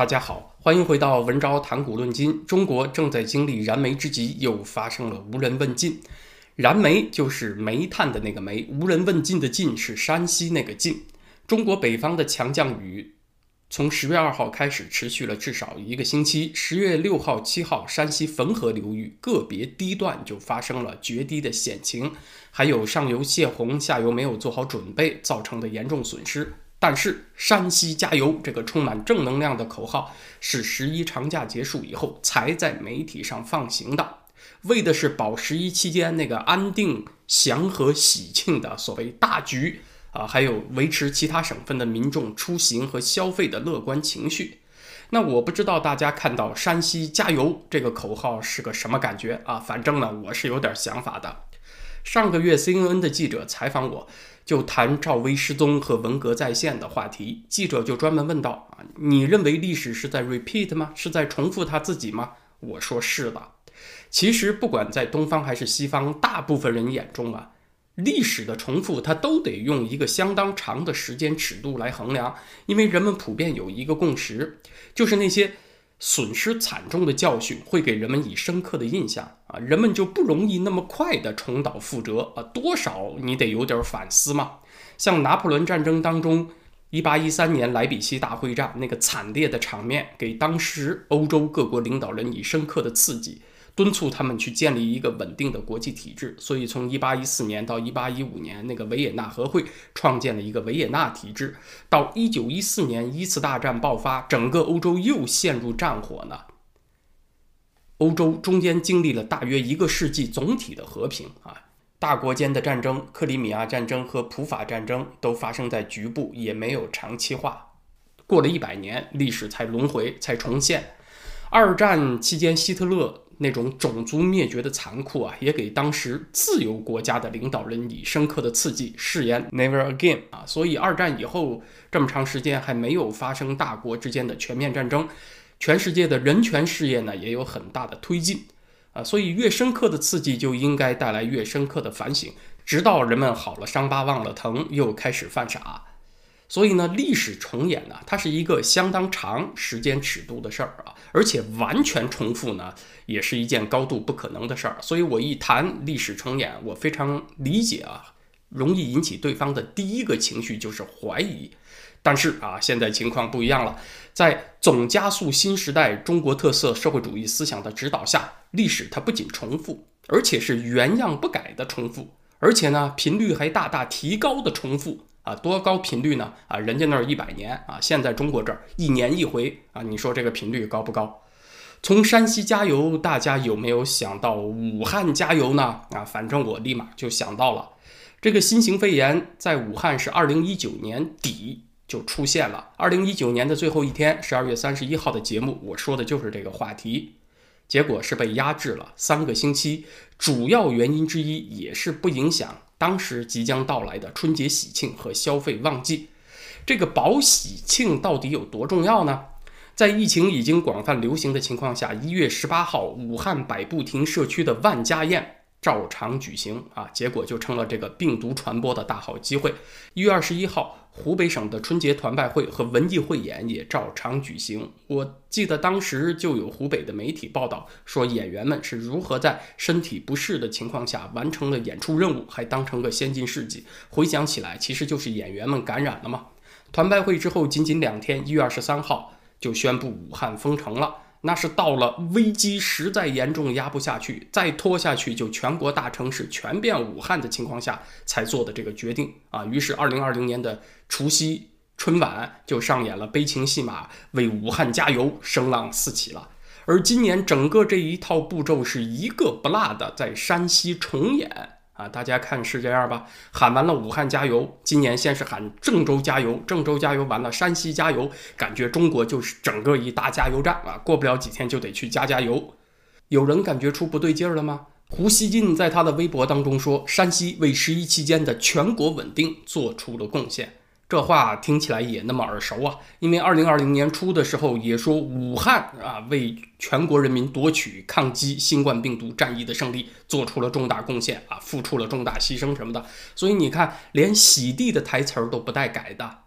大家好，欢迎回到文昭谈古论今。中国正在经历燃眉之急，又发生了无人问津。燃眉就是煤炭的那个煤，无人问津的津是山西那个晋。中国北方的强降雨从十月二号开始，持续了至少一个星期。十月六号、七号，山西汾河流域个别堤段就发生了决堤的险情，还有上游泄洪、下游没有做好准备造成的严重损失。但是“山西加油”这个充满正能量的口号是十一长假结束以后才在媒体上放行的，为的是保十一期间那个安定、祥和、喜庆的所谓大局啊，还有维持其他省份的民众出行和消费的乐观情绪。那我不知道大家看到“山西加油”这个口号是个什么感觉啊？反正呢，我是有点想法的。上个月 CNN 的记者采访我。就谈赵薇失踪和文革再现的话题，记者就专门问道：“啊，你认为历史是在 repeat 吗？是在重复他自己吗？”我说：“是的。”其实，不管在东方还是西方，大部分人眼中啊，历史的重复，它都得用一个相当长的时间尺度来衡量，因为人们普遍有一个共识，就是那些。损失惨重的教训会给人们以深刻的印象啊，人们就不容易那么快的重蹈覆辙啊，多少你得有点反思嘛。像拿破仑战争当中，一八一三年莱比锡大会战那个惨烈的场面，给当时欧洲各国领导人以深刻的刺激。敦促他们去建立一个稳定的国际体制，所以从1814年到1815年，那个维也纳和会创建了一个维也纳体制。到1914年一次大战爆发，整个欧洲又陷入战火呢。欧洲中间经历了大约一个世纪总体的和平啊，大国间的战争，克里米亚战争和普法战争都发生在局部，也没有长期化。过了一百年，历史才轮回，才重现。二战期间，希特勒。那种种族灭绝的残酷啊，也给当时自由国家的领导人以深刻的刺激，誓言 never again 啊。所以二战以后这么长时间还没有发生大国之间的全面战争，全世界的人权事业呢也有很大的推进啊。所以越深刻的刺激就应该带来越深刻的反省，直到人们好了伤疤忘了疼，又开始犯傻。所以呢，历史重演呢，它是一个相当长时间尺度的事儿啊，而且完全重复呢，也是一件高度不可能的事儿。所以我一谈历史重演，我非常理解啊，容易引起对方的第一个情绪就是怀疑。但是啊，现在情况不一样了，在总加速新时代中国特色社会主义思想的指导下，历史它不仅重复，而且是原样不改的重复，而且呢，频率还大大提高的重复。啊，多高频率呢？啊，人家那儿一百年啊，现在中国这儿一年一回啊，你说这个频率高不高？从山西加油，大家有没有想到武汉加油呢？啊，反正我立马就想到了，这个新型肺炎在武汉是二零一九年底就出现了，二零一九年的最后一天，十二月三十一号的节目，我说的就是这个话题。结果是被压制了三个星期，主要原因之一也是不影响当时即将到来的春节喜庆和消费旺季。这个保喜庆到底有多重要呢？在疫情已经广泛流行的情况下，一月十八号，武汉百步亭社区的万家宴。照常举行啊，结果就成了这个病毒传播的大好机会。一月二十一号，湖北省的春节团拜会和文艺汇演也照常举行。我记得当时就有湖北的媒体报道说，演员们是如何在身体不适的情况下完成了演出任务，还当成个先进事迹。回想起来，其实就是演员们感染了嘛。团拜会之后仅仅两天，一月二十三号就宣布武汉封城了。那是到了危机实在严重压不下去，再拖下去就全国大城市全变武汉的情况下才做的这个决定啊。于是，二零二零年的除夕春晚就上演了悲情戏码，为武汉加油，声浪四起了。而今年整个这一套步骤是一个不落的在山西重演。啊，大家看是这样吧？喊完了武汉加油，今年先是喊郑州加油，郑州加油完了，山西加油，感觉中国就是整个一大加油站啊！过不了几天就得去加加油。有人感觉出不对劲儿了吗？胡锡进在他的微博当中说，山西为十一期间的全国稳定做出了贡献。这话听起来也那么耳熟啊，因为二零二零年初的时候也说武汉啊为全国人民夺取抗击新冠病毒战役的胜利做出了重大贡献啊，付出了重大牺牲什么的。所以你看，连洗地的台词儿都不带改的。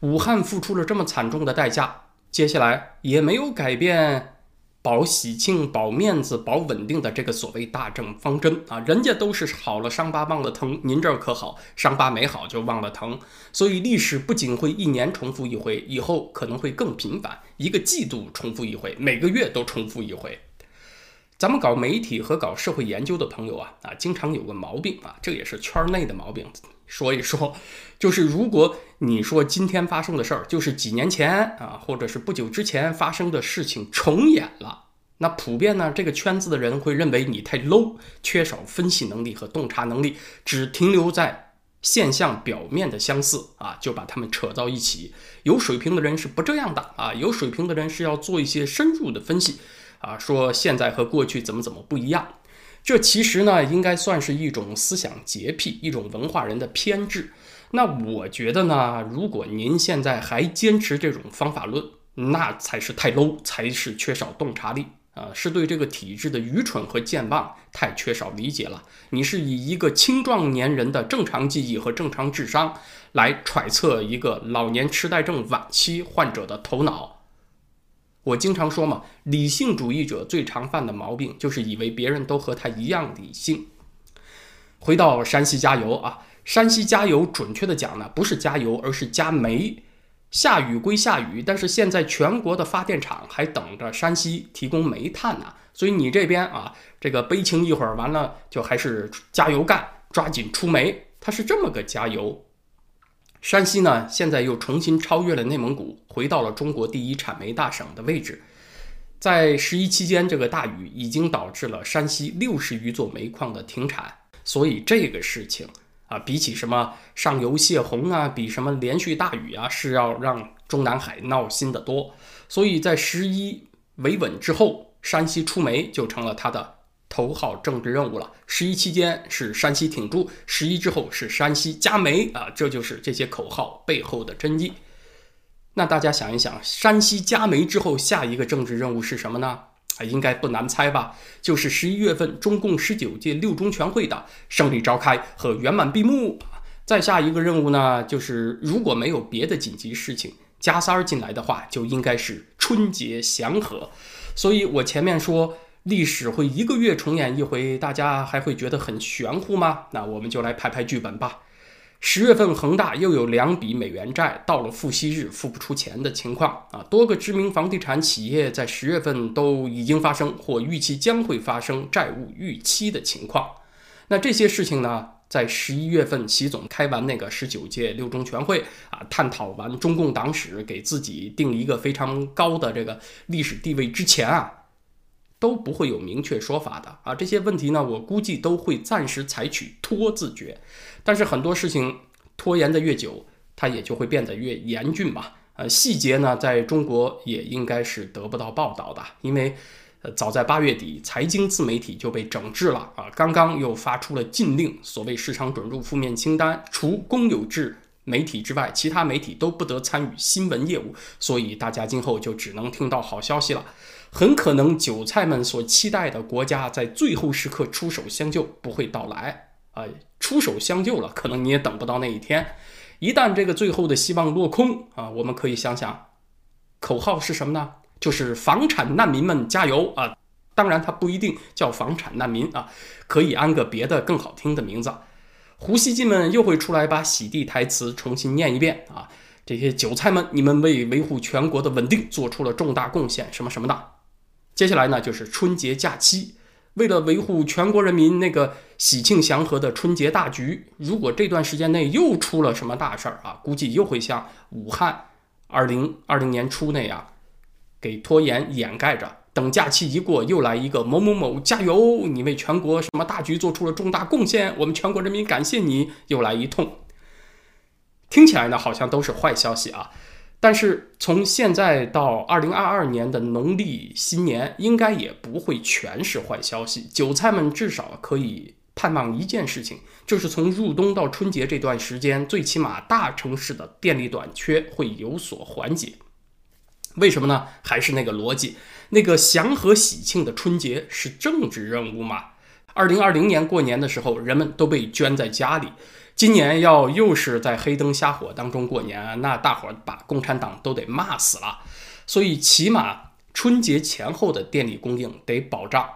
武汉付出了这么惨重的代价，接下来也没有改变保喜庆、保面子、保稳定的这个所谓大政方针啊，人家都是好了伤疤忘了疼，您这儿可好，伤疤没好就忘了疼。所以历史不仅会一年重复一回，以后可能会更频繁，一个季度重复一回，每个月都重复一回。咱们搞媒体和搞社会研究的朋友啊啊，经常有个毛病啊，这也是圈内的毛病。说一说，就是如果你说今天发生的事儿，就是几年前啊，或者是不久之前发生的事情重演了，那普遍呢，这个圈子的人会认为你太 low，缺少分析能力和洞察能力，只停留在现象表面的相似啊，就把他们扯到一起。有水平的人是不这样的啊，有水平的人是要做一些深入的分析。啊，说现在和过去怎么怎么不一样，这其实呢，应该算是一种思想洁癖，一种文化人的偏执。那我觉得呢，如果您现在还坚持这种方法论，那才是太 low，才是缺少洞察力啊，是对这个体制的愚蠢和健忘太缺少理解了。你是以一个青壮年人的正常记忆和正常智商来揣测一个老年痴呆症晚期患者的头脑。我经常说嘛，理性主义者最常犯的毛病就是以为别人都和他一样理性。回到山西加油啊，山西加油准确的讲呢，不是加油，而是加煤。下雨归下雨，但是现在全国的发电厂还等着山西提供煤炭呢，所以你这边啊，这个悲情一会儿完了，就还是加油干，抓紧出煤，它是这么个加油。山西呢，现在又重新超越了内蒙古，回到了中国第一产煤大省的位置。在十一期间，这个大雨已经导致了山西六十余座煤矿的停产。所以这个事情啊，比起什么上游泄洪啊，比什么连续大雨啊，是要让中南海闹心的多。所以在十一维稳之后，山西出煤就成了它的。头号政治任务了。十一期间是山西挺住，十一之后是山西加煤啊，这就是这些口号背后的真意。那大家想一想，山西加煤之后，下一个政治任务是什么呢？啊，应该不难猜吧？就是十一月份中共十九届六中全会的胜利召开和圆满闭幕。再下一个任务呢，就是如果没有别的紧急事情加塞儿进来的话，就应该是春节祥和。所以我前面说。历史会一个月重演一回，大家还会觉得很玄乎吗？那我们就来拍拍剧本吧。十月份，恒大又有两笔美元债到了付息日付不出钱的情况啊！多个知名房地产企业在十月份都已经发生或预期将会发生债务逾期的情况。那这些事情呢，在十一月份，习总开完那个十九届六中全会啊，探讨完中共党史，给自己定一个非常高的这个历史地位之前啊。都不会有明确说法的啊！这些问题呢，我估计都会暂时采取拖字诀。但是很多事情拖延的越久，它也就会变得越严峻嘛。呃，细节呢，在中国也应该是得不到报道的，因为呃，早在八月底，财经自媒体就被整治了啊！刚刚又发出了禁令，所谓市场准入负面清单，除公有制媒体之外，其他媒体都不得参与新闻业务。所以大家今后就只能听到好消息了。很可能韭菜们所期待的国家在最后时刻出手相救不会到来啊！出手相救了，可能你也等不到那一天。一旦这个最后的希望落空啊，我们可以想想，口号是什么呢？就是房产难民们加油啊！当然，它不一定叫房产难民啊，可以安个别的更好听的名字。胡锡进们又会出来把洗地台词重新念一遍啊！这些韭菜们，你们为维护全国的稳定做出了重大贡献，什么什么的。接下来呢，就是春节假期。为了维护全国人民那个喜庆祥和的春节大局，如果这段时间内又出了什么大事儿啊，估计又会像武汉二零二零年初那样，给拖延掩盖着。等假期一过，又来一个某某某加油，你为全国什么大局做出了重大贡献，我们全国人民感谢你，又来一通。听起来呢，好像都是坏消息啊。但是从现在到二零二二年的农历新年，应该也不会全是坏消息。韭菜们至少可以盼望一件事情，就是从入冬到春节这段时间，最起码大城市的电力短缺会有所缓解。为什么呢？还是那个逻辑，那个祥和喜庆的春节是政治任务嘛？二零二零年过年的时候，人们都被圈在家里。今年要又是在黑灯瞎火当中过年，那大伙儿把共产党都得骂死了。所以起码春节前后的电力供应得保障。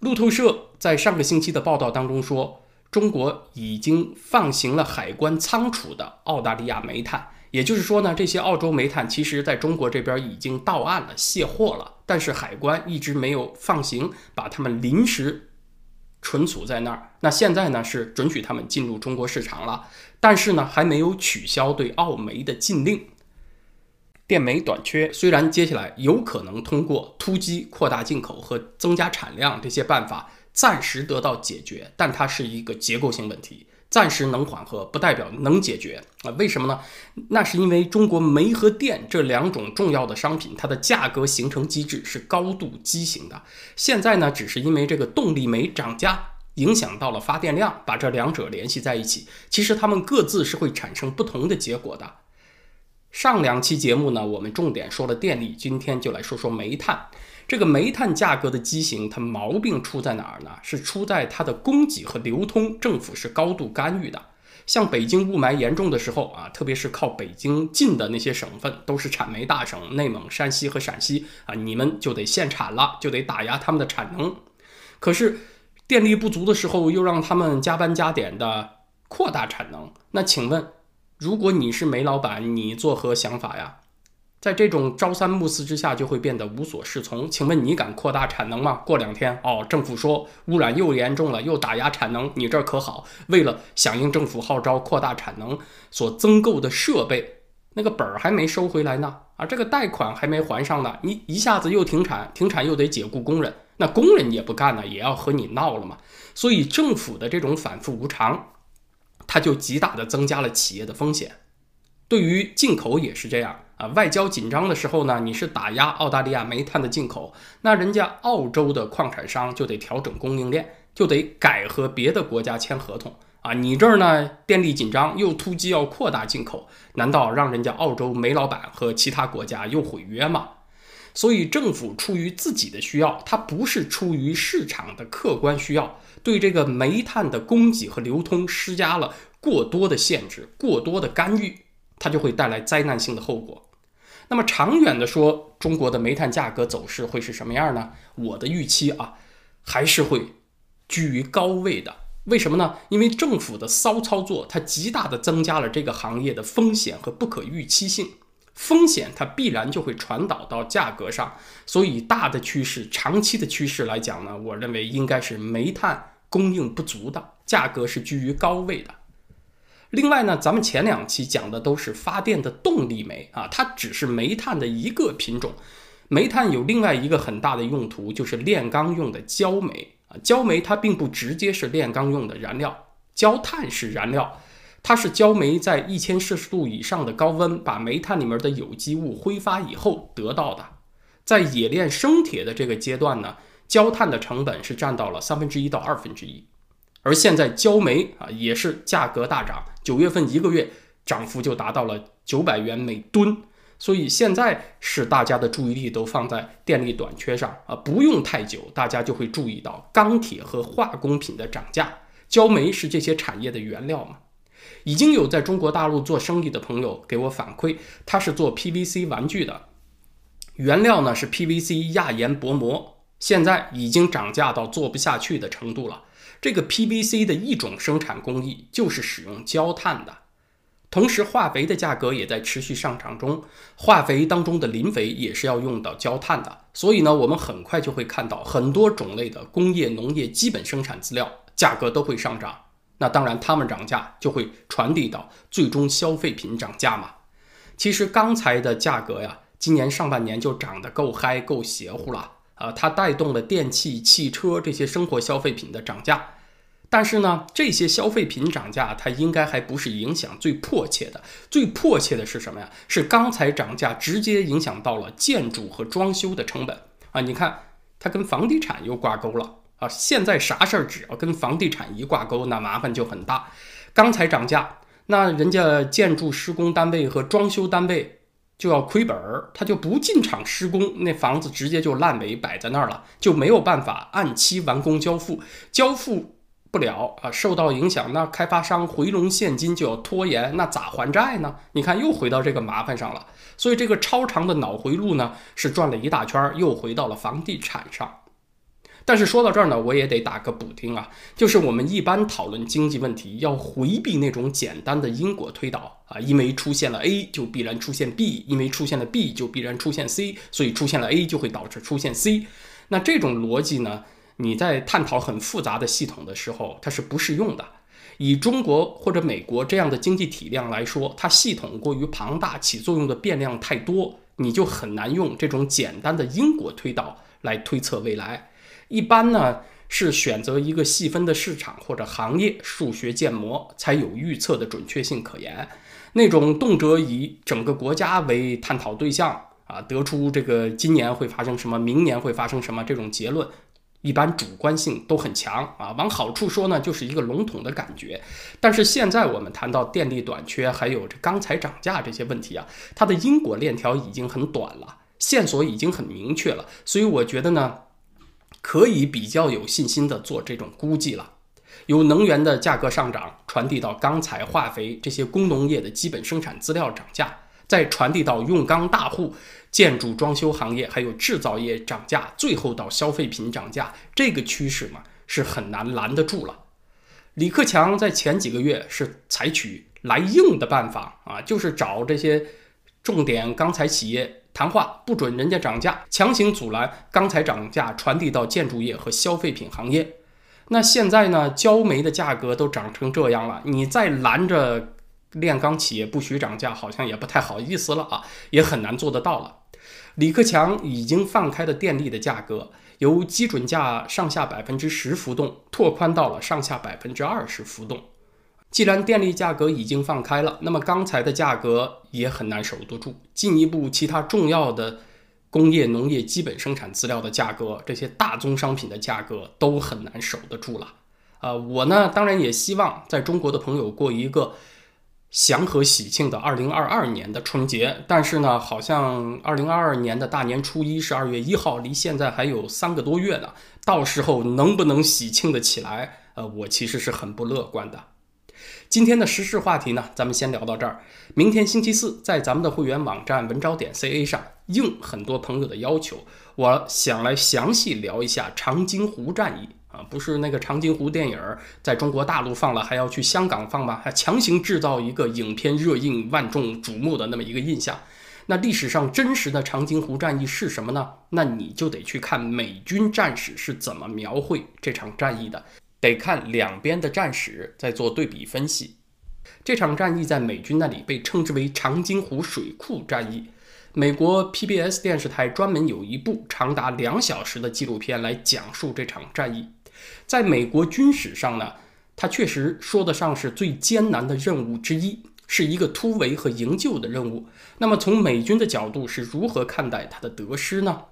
路透社在上个星期的报道当中说，中国已经放行了海关仓储的澳大利亚煤炭，也就是说呢，这些澳洲煤炭其实在中国这边已经到岸了、卸货了，但是海关一直没有放行，把它们临时存储在那儿。那现在呢是准许他们进入中国市场了，但是呢还没有取消对澳煤的禁令。电煤短缺，虽然接下来有可能通过突击扩大进口和增加产量这些办法暂时得到解决，但它是一个结构性问题，暂时能缓和不代表能解决啊？为什么呢？那是因为中国煤和电这两种重要的商品，它的价格形成机制是高度畸形的。现在呢，只是因为这个动力煤涨价影响到了发电量，把这两者联系在一起，其实它们各自是会产生不同的结果的。上两期节目呢，我们重点说了电力，今天就来说说煤炭。这个煤炭价格的畸形，它毛病出在哪儿呢？是出在它的供给和流通，政府是高度干预的。像北京雾霾严重的时候啊，特别是靠北京近的那些省份，都是产煤大省，内蒙、山西和陕西啊，你们就得限产了，就得打压他们的产能。可是电力不足的时候，又让他们加班加点的扩大产能，那请问？如果你是煤老板，你作何想法呀？在这种朝三暮四之下，就会变得无所适从。请问你敢扩大产能吗？过两天哦，政府说污染又严重了，又打压产能，你这可好？为了响应政府号召扩大产能，所增购的设备，那个本儿还没收回来呢，啊，这个贷款还没还上呢，你一下子又停产，停产又得解雇工人，那工人也不干了，也要和你闹了嘛。所以政府的这种反复无常。它就极大的增加了企业的风险，对于进口也是这样啊。外交紧张的时候呢，你是打压澳大利亚煤炭的进口，那人家澳洲的矿产商就得调整供应链，就得改和别的国家签合同啊。你这儿呢，电力紧张，又突击要扩大进口，难道让人家澳洲煤老板和其他国家又毁约吗？所以政府出于自己的需要，它不是出于市场的客观需要。对这个煤炭的供给和流通施加了过多的限制、过多的干预，它就会带来灾难性的后果。那么长远的说，中国的煤炭价格走势会是什么样呢？我的预期啊，还是会居于高位的。为什么呢？因为政府的骚操作，它极大的增加了这个行业的风险和不可预期性。风险它必然就会传导到价格上，所以大的趋势、长期的趋势来讲呢，我认为应该是煤炭供应不足的，价格是居于高位的。另外呢，咱们前两期讲的都是发电的动力煤啊，它只是煤炭的一个品种。煤炭有另外一个很大的用途，就是炼钢用的焦煤啊。焦煤它并不直接是炼钢用的燃料，焦炭是燃料。它是焦煤在一千摄氏度以上的高温把煤炭里面的有机物挥发以后得到的。在冶炼生铁的这个阶段呢，焦炭的成本是占到了三分之一到二分之一。而现在焦煤啊也是价格大涨，九月份一个月涨幅就达到了九百元每吨。所以现在是大家的注意力都放在电力短缺上啊，不用太久，大家就会注意到钢铁和化工品的涨价。焦煤是这些产业的原料嘛？已经有在中国大陆做生意的朋友给我反馈，他是做 PVC 玩具的，原料呢是 PVC 亚盐薄膜，现在已经涨价到做不下去的程度了。这个 PVC 的一种生产工艺就是使用焦炭的，同时化肥的价格也在持续上涨中，化肥当中的磷肥也是要用到焦炭的，所以呢，我们很快就会看到很多种类的工业农业基本生产资料价格都会上涨。那当然，他们涨价就会传递到最终消费品涨价嘛。其实钢材的价格呀，今年上半年就涨得够嗨、够邪乎了啊！它带动了电器、汽车这些生活消费品的涨价。但是呢，这些消费品涨价，它应该还不是影响最迫切的。最迫切的是什么呀？是钢材涨价直接影响到了建筑和装修的成本啊！你看，它跟房地产又挂钩了。啊，现在啥事儿只要跟房地产一挂钩，那麻烦就很大。钢材涨价，那人家建筑施工单位和装修单位就要亏本儿，他就不进场施工，那房子直接就烂尾摆在那儿了，就没有办法按期完工交付。交付不了啊，受到影响，那开发商回笼现金就要拖延，那咋还债呢？你看又回到这个麻烦上了。所以这个超长的脑回路呢，是转了一大圈，又回到了房地产上。但是说到这儿呢，我也得打个补丁啊，就是我们一般讨论经济问题，要回避那种简单的因果推导啊，因为出现了 A 就必然出现 B，因为出现了 B 就必然出现 C，所以出现了 A 就会导致出现 C。那这种逻辑呢？你在探讨很复杂的系统的时候，它是不适用的。以中国或者美国这样的经济体量来说，它系统过于庞大，起作用的变量太多，你就很难用这种简单的因果推导来推测未来。一般呢是选择一个细分的市场或者行业，数学建模才有预测的准确性可言。那种动辄以整个国家为探讨对象啊，得出这个今年会发生什么，明年会发生什么这种结论。一般主观性都很强啊，往好处说呢，就是一个笼统的感觉。但是现在我们谈到电力短缺，还有这钢材涨价这些问题啊，它的因果链条已经很短了，线索已经很明确了，所以我觉得呢，可以比较有信心的做这种估计了。由能源的价格上涨传递到钢材、化肥这些工农业的基本生产资料涨价。再传递到用钢大户、建筑装修行业，还有制造业涨价，最后到消费品涨价，这个趋势嘛是很难拦得住了。李克强在前几个月是采取来硬的办法啊，就是找这些重点钢材企业谈话，不准人家涨价，强行阻拦钢材涨价传递到建筑业和消费品行业。那现在呢，焦煤的价格都涨成这样了，你再拦着。炼钢企业不许涨价，好像也不太好意思了啊，也很难做得到了。李克强已经放开的电力的价格，由基准价上下百分之十浮动，拓宽到了上下百分之二十浮动。既然电力价格已经放开了，那么钢材的价格也很难守得住。进一步，其他重要的工业、农业基本生产资料的价格，这些大宗商品的价格都很难守得住了。啊，我呢，当然也希望在中国的朋友过一个。祥和喜庆的二零二二年的春节，但是呢，好像二零二二年的大年初一是二月一号，离现在还有三个多月呢。到时候能不能喜庆的起来？呃，我其实是很不乐观的。今天的时事话题呢，咱们先聊到这儿。明天星期四，在咱们的会员网站文招点 ca 上，应很多朋友的要求，我想来详细聊一下长津湖战役。啊，不是那个长津湖电影在中国大陆放了，还要去香港放吗？还强行制造一个影片热映、万众瞩目的那么一个印象。那历史上真实的长津湖战役是什么呢？那你就得去看美军战史是怎么描绘这场战役的，得看两边的战史再做对比分析。这场战役在美军那里被称之为长津湖水库战役。美国 PBS 电视台专门有一部长达两小时的纪录片来讲述这场战役。在美国军史上呢，它确实说得上是最艰难的任务之一，是一个突围和营救的任务。那么从美军的角度是如何看待它的得失呢？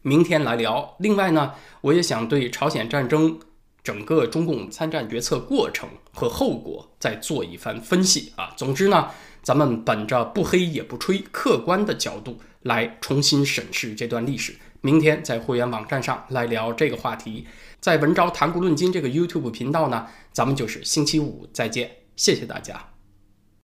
明天来聊。另外呢，我也想对朝鲜战争整个中共参战决策过程和后果再做一番分析啊。总之呢，咱们本着不黑也不吹，客观的角度来重新审视这段历史。明天在会员网站上来聊这个话题，在文昭谈古论今这个 YouTube 频道呢，咱们就是星期五再见，谢谢大家。